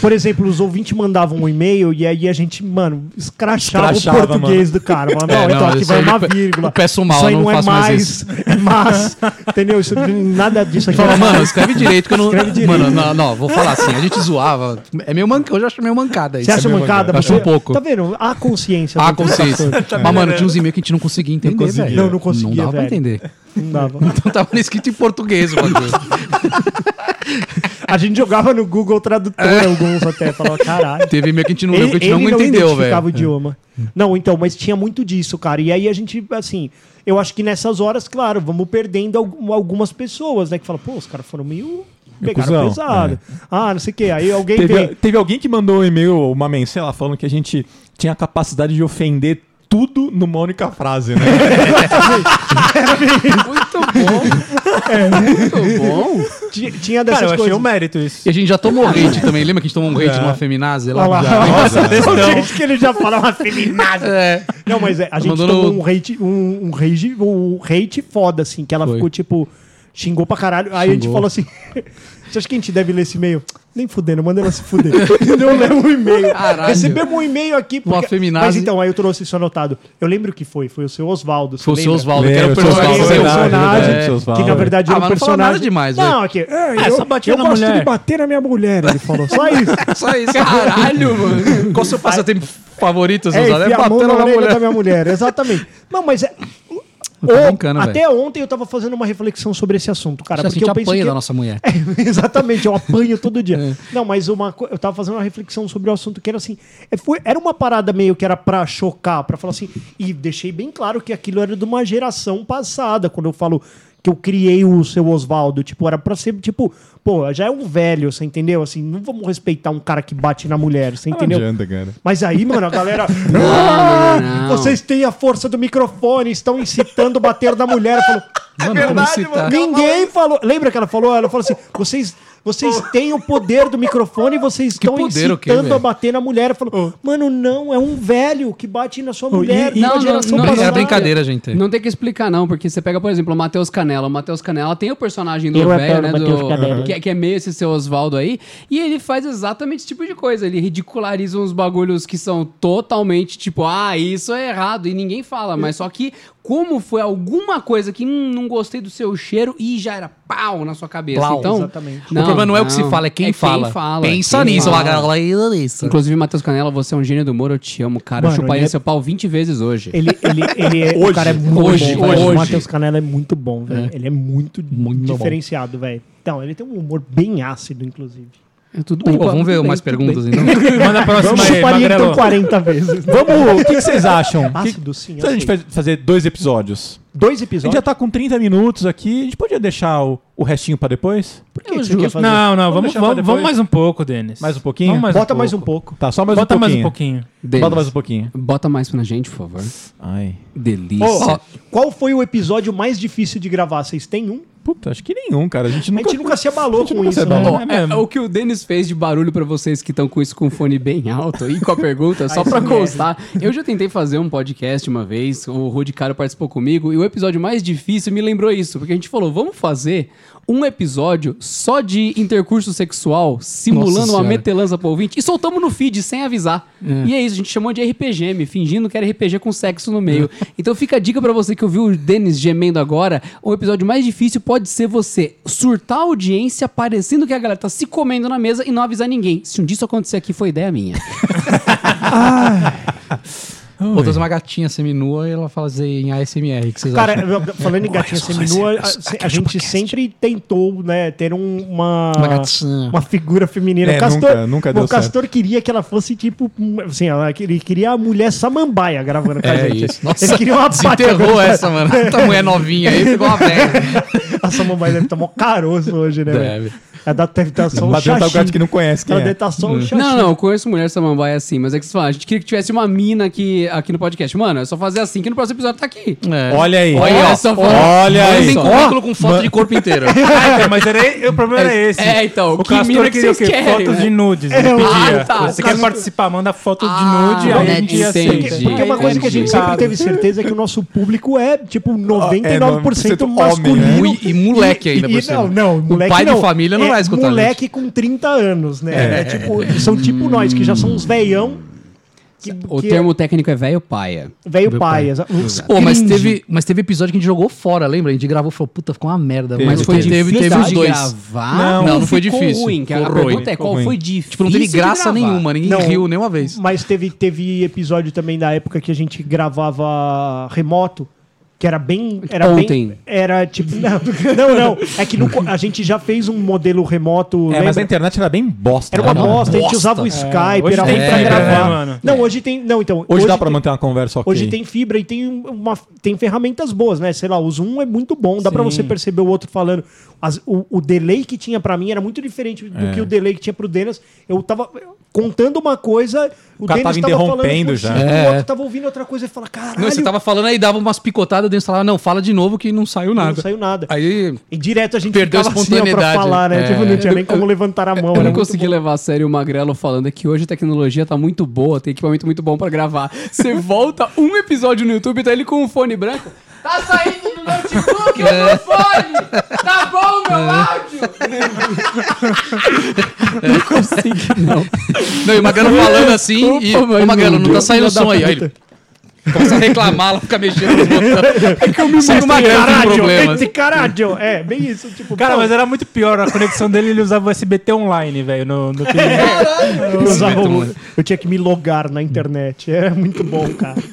Por exemplo, os ouvintes mandavam um e-mail e aí a gente, mano, escrachava, Escrachava, o português do cara. Não, É, então não, aqui isso vai uma vírgula. eu peço mal, Isso aí não não, é mais mais, é mas. Entendeu? Isso, nada disso aqui. Fala, mano, escreve direito que eu não. Escreve direito. Mano, não, não, vou falar assim. A gente zoava. É meio mancada. Hoje eu acho meio mancada isso. Você acha É meio mancada? Acho um pouco. Tá vendo? Há consciência. Ah, do- consciência. Mas, mano, tinha uns e-mails que a gente não conseguia entender, velho. Não, não conseguia, Não dava pra velho. entender. Não dava. (laughs) Então tava escrito em português o bagulho. A gente jogava no Google Tradutor alguns até. Falava, caralho. Teve e-mail que a gente não leu, Ele, porque a gente não não entendeu, identificava o velho. idioma. Não, então, mas tinha muito disso, cara. E aí a gente, assim, eu acho que nessas horas, claro, vamos perdendo algum- algumas pessoas, né? Que falam, pô, os caras foram meio. Pegaram pesado. Ah, não sei o quê. Aí alguém Teve, vem. teve alguém que mandou um e-mail, uma mensagem, sei lá, falando que a gente tinha a capacidade de ofender tudo numa única frase, né? (laughs) Muito bom. Muito bom. Tinha, tinha dessas Cara, eu achei coisas. um mérito isso. E a gente já tomou hate também. Lembra que a gente tomou um hate numa feminazi lá? Lá. Já. Nossa, (laughs) jeito que ele já fala uma feminada. É. Não, mas é, a gente Mandou tomou no- um hate, um, um rage, um hate foda, assim, que ela Foi. ficou tipo. Xingou pra caralho. Aí a gente falou assim: (laughs) Você acha que a gente deve ler esse e-mail? Nem fudendo, manda ela se fuder. (laughs) Não leva um e-mail. Caralho. Recebemos um e-mail aqui. Uma feminazi. Mas então, aí eu trouxe isso anotado. Eu lembro que foi, foi o seu Oswaldo. Foi o seu? Oswaldo, que era o seu personagem. Verdade, personagem seu Oswaldo. que na verdade Ah, era um mas não falou personagem. nada demais, Não, aqui. É, Ah, eu, só eu na gosto mulher. de bater na minha mulher, ele falou. Só isso. (laughs) Só isso. Caralho, mano. Qual o seu passatempo favorito, É, Oswaldo? É enfiar a mão batendo na mulher. da minha mulher, exatamente. Não, mas é. Brincando, até ontem eu tava fazendo uma reflexão sobre esse assunto, cara. A porque eu penso que... da nossa mulher. (laughs) É, exatamente, eu apanho todo dia. (laughs) Não, mas uma, eu tava fazendo uma reflexão sobre o assunto que era assim. é, foi- era uma parada meio que era pra chocar, pra falar assim. E deixei bem claro que aquilo era de uma geração passada, quando eu falo que eu criei o seu Oswaldo. Tipo, era pra ser, tipo, pô, já é um velho, você entendeu? Assim, não vamos respeitar um cara que bate na mulher, você Não entendeu? adianta, cara. Mas aí, mano, a galera. (laughs) não, não, não. Vocês têm a força do microfone, estão incitando o bater da mulher. Eu falo, Mano, "Não, como incitar? Ninguém falou. Lembra que ela falou? Ela falou assim: vocês. Vocês têm o poder do microfone e vocês (laughs) estão poder quê, incitando a bater na mulher. Falou, mano, não, é um velho que bate na sua mulher. e- não, não, geração não, Era passada." brincadeira, gente. Não tem que explicar, não, porque você pega, por exemplo, o Matheus Canela. O Matheus Canela tem o personagem do Eu velho, né? Do, que, que é meio esse seu Oswaldo aí. E ele faz exatamente esse tipo de coisa. Ele ridiculariza uns bagulhos que são totalmente tipo, ah, isso é errado. E ninguém fala. Mas só que, como foi alguma coisa que hum, não gostei do seu cheiro e já era pau na sua cabeça. Plau. então, Exatamente. o problema não é o que se fala, é quem fala. Pensa quem nisso, fala. lá, galera. Isso. Inclusive, Matheus Canela, você é um gênio do humor, eu te amo, cara. Mano, eu chuparia ele é- seu pau 20 vezes hoje. Ele, ele, ele é, o cara é muito Hoje, bom, hoje. O Matheus Canela é muito bom, velho. Ele é muito, Muito bom. diferenciado, velho. Então, ele tem um humor bem ácido, inclusive. É tudo Pô, bem. vamos ver mais bem, tudo perguntas, então. (laughs) Manda a próxima Vamos aí, chuparia então Magrelo. 40 vezes. (laughs) Vamos, o que, que vocês acham? Ácido, sim. se a gente fazer dois episódios? Dois A gente episódios. já tá com 30 minutos aqui, a gente podia deixar o, o restinho pra depois? Por que, que você quer fazer? Não, não, Vamos vamos, vamos, vamos mais um pouco, Denis. Mais um pouquinho? Vamos mais Bota um mais um pouco. Tá, só mais Bota um mais pouquinho. um pouquinho. Denis, Bota mais um pouquinho. Bota mais pra gente, por favor. Ai. Delícia. Ô, qual foi o episódio mais difícil de gravar? Vocês têm um? Puta, acho que nenhum, cara. A gente A nunca. gente nunca se abalou com isso, né? abalou. Ó, É é, o que o Denis fez de barulho pra vocês que estão com isso com o fone bem alto e com a pergunta, só pra ASMR. constar. Eu já tentei fazer um podcast uma vez, o Rudy Caro participou comigo, e o episódio mais difícil me lembrou isso, porque a gente falou, vamos fazer um episódio só de intercurso sexual, simulando Nossa uma metelança pro ouvinte, e soltamos no feed sem avisar. E é isso, a gente chamou de RPGM, fingindo que era RPG com sexo no meio. (laughs) então fica a dica pra você que ouviu o Denis gemendo agora, o episódio mais difícil pode ser você surtar a audiência parecendo que a galera tá se comendo na mesa e não avisar ninguém. Se um dia isso acontecer aqui, foi ideia minha. (laughs) Vou trazer uma gatinha seminua e ela fazer em ASMR. Que vocês Cara, acham? falando em gatinha seminua, a, a gente sempre tentou, né, ter um- uma, Uma gatinha. uma figura feminina. É, o Castor, nunca- nunca deu o Castor queria que ela fosse tipo, assim, ela, ele queria a mulher samambaia gravando com a É gente. isso. Nossa, ele queria uma (laughs) desenterrou essa, mano. Essa mulher novinha aí pegou uma (laughs) velha. A samambaia deve estar mó caroço hoje, né? Deve. velho? Ela deve deve estar só um Bateu tá o xaxim. gato que não conhece quem Ela deve é. estar só um xaxim. não, não, eu conheço mulher samambaia assim, mas é que você fala, a gente queria que tivesse uma mina aqui, aqui no podcast. Mano, é só fazer assim que no próximo episódio tá aqui. É. Olha aí. Olha Olha, só, olha aí. Mandem só. currículo com foto de corpo inteiro. (laughs) Ah, então, mas era, o problema era esse. É, então, o que mina Castor que queria o vocês quê? querem, Fotos né? de nudes. É, ah, tá. Você quer caso- participar? Manda foto de Ah, nude, aí a gente aceita. Porque uma coisa que a gente sempre teve certeza é que o nosso público é, tipo, 99% 99% masculino. né? E- moleque ainda por cima. Não, não, O moleque pai de não. família não É vai escutar a Moleque com 30 anos, né? É, tipo, são tipo nós, que já são uns veião. Que, O que termo técnico é velho paia. é velho Meu pai. pai. exa- uns Pô, mas cringe. teve, mas teve episódio que a gente jogou fora, lembra? A gente gravou e falou, puta, ficou uma merda. Teve, mas foi, teve. teve, teve, os de dois. gravar? Não, não ou foi difícil. Ruim, que a Ficou pergunta ruim, é qual ruim. foi difícil Tipo, não teve graça nenhuma, ninguém Não. riu nenhuma vez. Mas teve, teve episódio também da época que a gente gravava remoto. Que era bem. Era Ontem. Bem, era tipo. (laughs) Não, não, não. É que no a gente já fez um modelo remoto. É, mas a lembra? internet era bem bosta. Era uma né? bosta, a gente bosta. usava o Skype, hoje era ruim pra gravar. né, mano? Não, hoje tem. Não, então. Hoje, dá pra tem- manter uma conversa ok. Hoje tem fibra e tem, uma, tem ferramentas boas, né? Sei lá, o Zoom é muito bom, dá pra Sim. você perceber o outro falando. As- o, o delay que tinha pra mim era muito diferente do É. que o delay que tinha pro Denis. Eu tava contando uma coisa, o, cara tava interrompendo já. É. o outro tava ouvindo outra coisa e fala, caralho, Não, você tava falando aí, dava umas picotadas, dentro falava, não, fala de novo que não saiu não nada. saiu nada. Aí, E direto a gente Perdeu a ficava assim, ó, pra espontaneidade. falar, né? É. Tipo, não tinha nem como levantar a mão. Eu não consegui levar a sério o Magrelo falando é que hoje a tecnologia tá muito boa, tem equipamento muito bom pra gravar. Você (laughs) volta um episódio no YouTube e tá ele com um fone branco. Tá saindo do notebook, é. fone! Tá bom meu áudio? (laughs) Não, e o Magrelo falando assim e. Ô, Magrelo, não não tá saindo da som aí. Aí ele começa a reclamar, ela fica mexendo nos botões. É que eu me o Magrelo tem Caralho, problemas. esse caralho. É, bem isso. Tipo, Cara, pô, mas era muito pior. A conexão dele, ele usava o SBT online, velho. No, no eu, usava bom. eu tinha que me logar na internet. Era muito bom, cara. (laughs)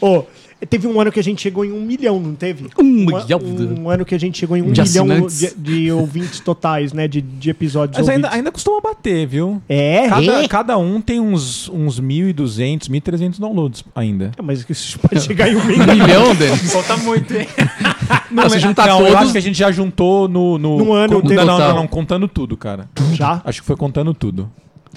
Ô, teve um ano que a gente chegou em um milhão, não teve? Um Um, milhão. um ano que a gente chegou em um De milhão de, de ouvintes totais, né? De, de episódios Mas ainda, ainda costuma bater, viu? É? Cada, É? cada um tem uns, uns 1.200, 1.300 downloads ainda. É, Mas isso pode (laughs) chegar em um milhão. Um milhão, Denis. Falta muito, hein? Não, se juntar não, eu todos. acho que a gente já juntou no... no Num ano não, não, não, contando tudo, cara. Já? Acho que foi contando tudo.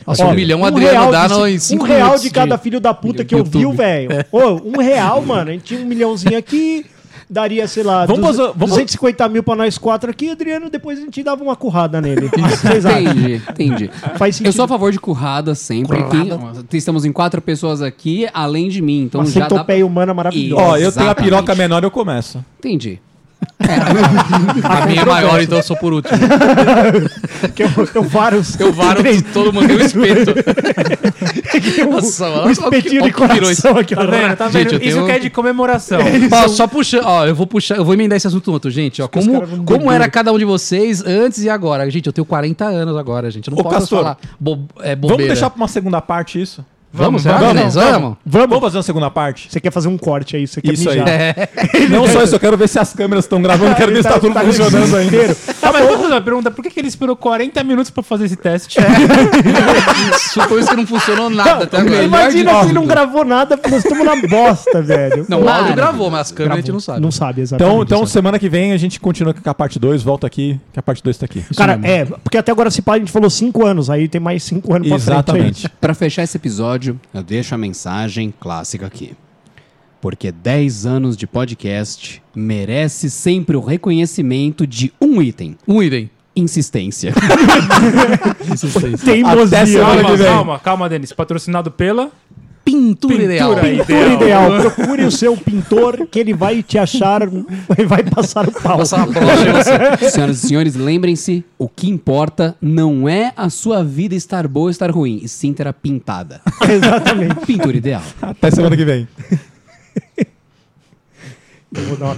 Nossa, Ó, um milhão um Adriano real dá de- no, em Um 5 real de cada filho da puta que YouTube. ouviu, velho. (laughs) Ô, um real, mano. A gente tinha um milhãozinho aqui, daria, sei lá, Vamos duze- fazer- vamos- 250 mil pra nós quatro aqui, Adriano, depois a gente dava uma currada nele. Entendi, entendi. (laughs) Faz sentido. Eu sou a favor de currada sempre. Quem- estamos em quatro pessoas aqui, além de mim. Então Uma já dá humana maravilhosa. Ó, eu tenho a piroca menor eu começo. Entendi. A minha é maior, então eu sou por último. Que eu, eu vários. Eu varo todo mundo, eu espeto. (laughs) Nossa, um espetinho de coração aqui. Tá vendo? Tá Gente, vendo? eu tenho- Isso que é de comemoração. (laughs) Ó, só puxando, ó, eu vou puxar, eu vou emendar esse assunto outro, gente. Ó, os como caras vão como era cada um de vocês antes e agora? Gente, eu tenho 40 anos agora, gente. Eu não Ô, posso Castor, falar bo é, Vamos bobeira. deixar pra uma segunda parte isso? Vamos, Vamos, vamos, vamos, vamos, vamos. Vamos fazer uma segunda parte? Você quer fazer um corte aí, você quer Isso aí. mijar. É. Não só isso, eu quero ver se as câmeras estão gravando, quero ver se tá tudo funcionando ainda. inteiro. Tá, mas vou fazer uma pergunta. Por que, que ele esperou 40 minutos pra fazer esse teste? (laughs) Supõe que não funcionou nada até agora. Imagina se não gravou nada, nós estamos na bosta, velho. Não, o áudio gravou, mas as câmeras a gente não sabe. Não sabe, exatamente. Então, então Não semana que vem a gente continua com a parte 2, volta aqui, que a parte 2 tá aqui. Cara, é, porque até agora se pá, a gente falou 5 anos, aí tem mais 5 anos pra frente Exatamente. Pra fechar esse episódio, eu deixo a mensagem clássica aqui. Porque 10 anos de podcast merece sempre o reconhecimento de um item: Um item. insistência. (laughs) aí. Teimosia. Calma, calma, calma, Denis. Patrocinado pela. Pintura, ideal. Pintura. Pintor ideal. Procure o seu pintor que ele vai te achar e vai passar o pau. Passar. Senhoras e senhores, lembrem-se: o que importa não é a sua vida estar boa ou estar ruim, e sim ter a pintada. (laughs) Exatamente. Pintura ideal. Até semana que vem. Eu vou dar uma-